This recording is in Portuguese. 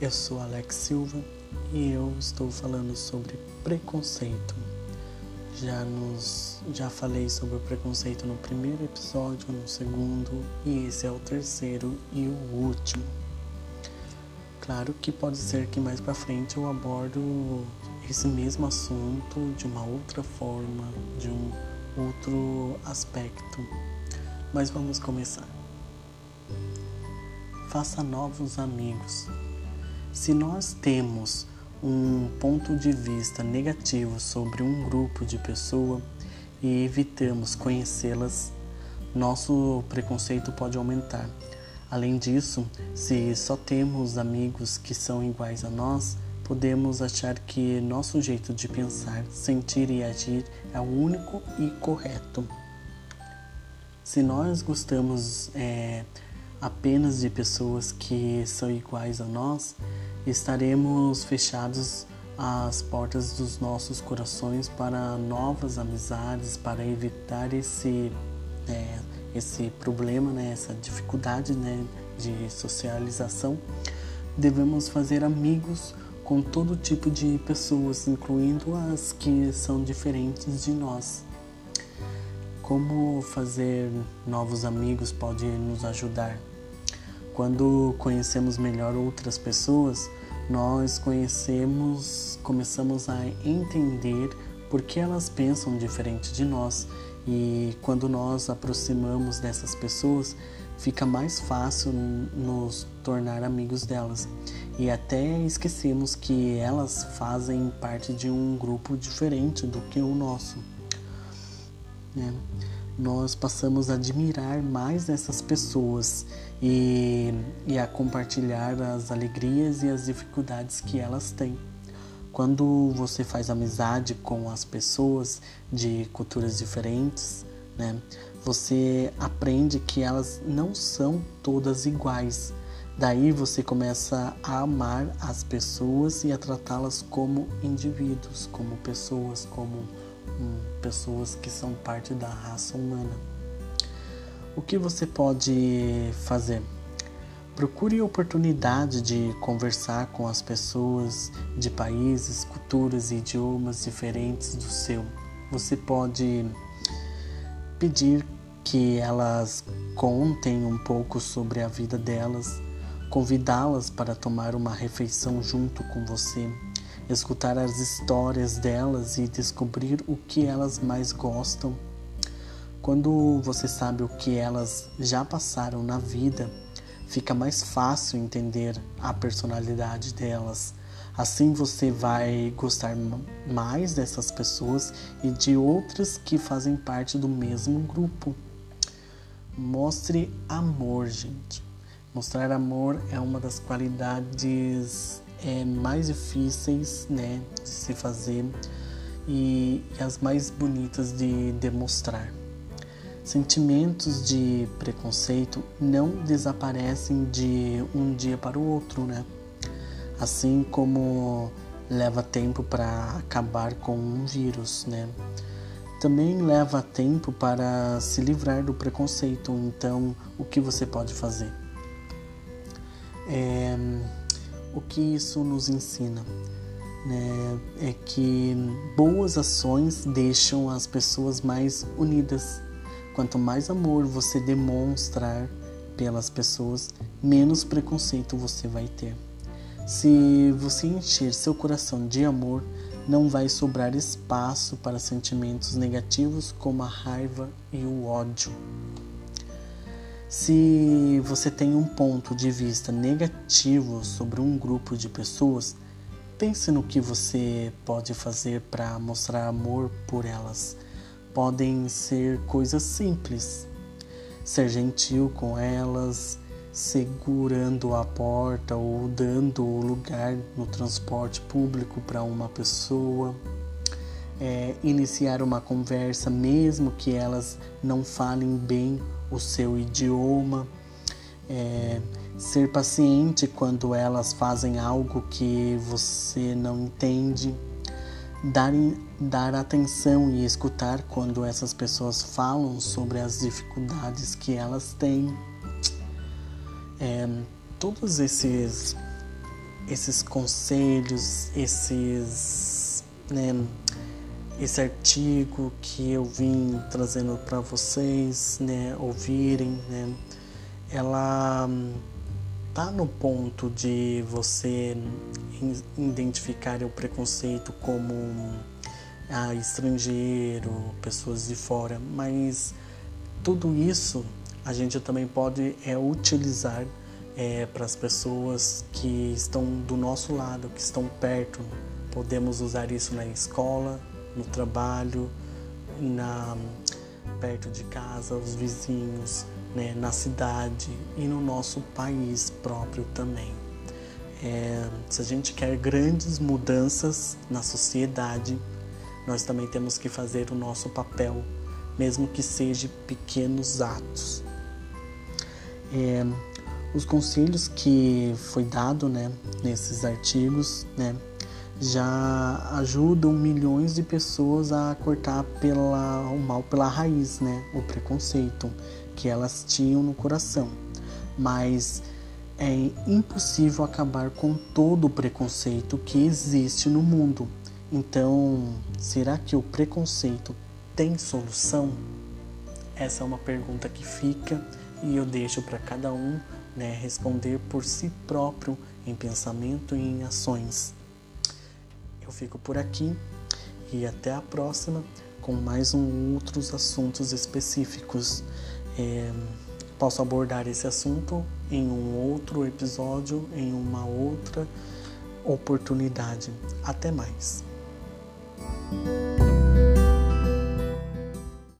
Eu sou Alex Silva e eu estou falando sobre preconceito. Já nos já falei sobre o preconceito no primeiro episódio, no segundo e esse é o terceiro e o último. Claro que pode ser que mais para frente eu abordo esse mesmo assunto de uma outra forma, de um outro aspecto. Mas vamos começar. Faça novos amigos. Se nós temos um ponto de vista negativo sobre um grupo de pessoas e evitamos conhecê-las, nosso preconceito pode aumentar. Além disso, se só temos amigos que são iguais a nós, podemos achar que nosso jeito de pensar, sentir e agir é o único e correto. Se nós gostamos é, apenas de pessoas que são iguais a nós, estaremos fechados às portas dos nossos corações para novas amizades, para evitar esse, é, esse problema, né, essa dificuldade né, de socialização. Devemos fazer amigos com todo tipo de pessoas, incluindo as que são diferentes de nós. Como fazer novos amigos pode nos ajudar? Quando conhecemos melhor outras pessoas, nós conhecemos, começamos a entender por que elas pensam diferente de nós e quando nós aproximamos dessas pessoas, fica mais fácil nos tornar amigos delas e até esquecemos que elas fazem parte de um grupo diferente do que o nosso. Né? Nós passamos a admirar mais essas pessoas e, e a compartilhar as alegrias e as dificuldades que elas têm. Quando você faz amizade com as pessoas de culturas diferentes, né, você aprende que elas não são todas iguais Daí você começa a amar as pessoas e a tratá-las como indivíduos, como pessoas, como pessoas que são parte da raça humana. O que você pode fazer? Procure oportunidade de conversar com as pessoas de países, culturas e idiomas diferentes do seu. Você pode pedir que elas contem um pouco sobre a vida delas convidá-las para tomar uma refeição junto com você, escutar as histórias delas e descobrir o que elas mais gostam. Quando você sabe o que elas já passaram na vida, fica mais fácil entender a personalidade delas. Assim você vai gostar mais dessas pessoas e de outras que fazem parte do mesmo grupo. Mostre amor, gente. Mostrar amor é uma das qualidades é, mais difíceis né, de se fazer e, e as mais bonitas de demonstrar. Sentimentos de preconceito não desaparecem de um dia para o outro, né? Assim como leva tempo para acabar com um vírus, né? Também leva tempo para se livrar do preconceito. Então, o que você pode fazer? É, o que isso nos ensina? Né, é que boas ações deixam as pessoas mais unidas. Quanto mais amor você demonstrar pelas pessoas, menos preconceito você vai ter. Se você encher seu coração de amor, não vai sobrar espaço para sentimentos negativos como a raiva e o ódio. Se você tem um ponto de vista negativo sobre um grupo de pessoas, pense no que você pode fazer para mostrar amor por elas. Podem ser coisas simples. Ser gentil com elas, segurando a porta ou dando o lugar no transporte público para uma pessoa. É, iniciar uma conversa, mesmo que elas não falem bem o seu idioma, é, ser paciente quando elas fazem algo que você não entende, dar, dar atenção e escutar quando essas pessoas falam sobre as dificuldades que elas têm. É, todos esses esses conselhos, esses, né, esse artigo que eu vim trazendo para vocês, né, ouvirem, né, ela tá no ponto de você identificar o preconceito como ah, estrangeiro, pessoas de fora, mas tudo isso a gente também pode é, utilizar é, para as pessoas que estão do nosso lado, que estão perto. Podemos usar isso na escola, no trabalho, na, perto de casa, os vizinhos, né, na cidade e no nosso país próprio também. É, se a gente quer grandes mudanças na sociedade, nós também temos que fazer o nosso papel, mesmo que seja pequenos atos. É, os conselhos que foi dado né, nesses artigos né, já ajudam milhões de pessoas a cortar pela, o mal pela raiz, né, o preconceito que elas tinham no coração. Mas é impossível acabar com todo o preconceito que existe no mundo. Então, será que o preconceito tem solução? Essa é uma pergunta que fica e eu deixo para cada um né, responder por si próprio em pensamento e em ações. Eu fico por aqui e até a próxima com mais um outros assuntos específicos. É, posso abordar esse assunto em um outro episódio, em uma outra oportunidade. Até mais.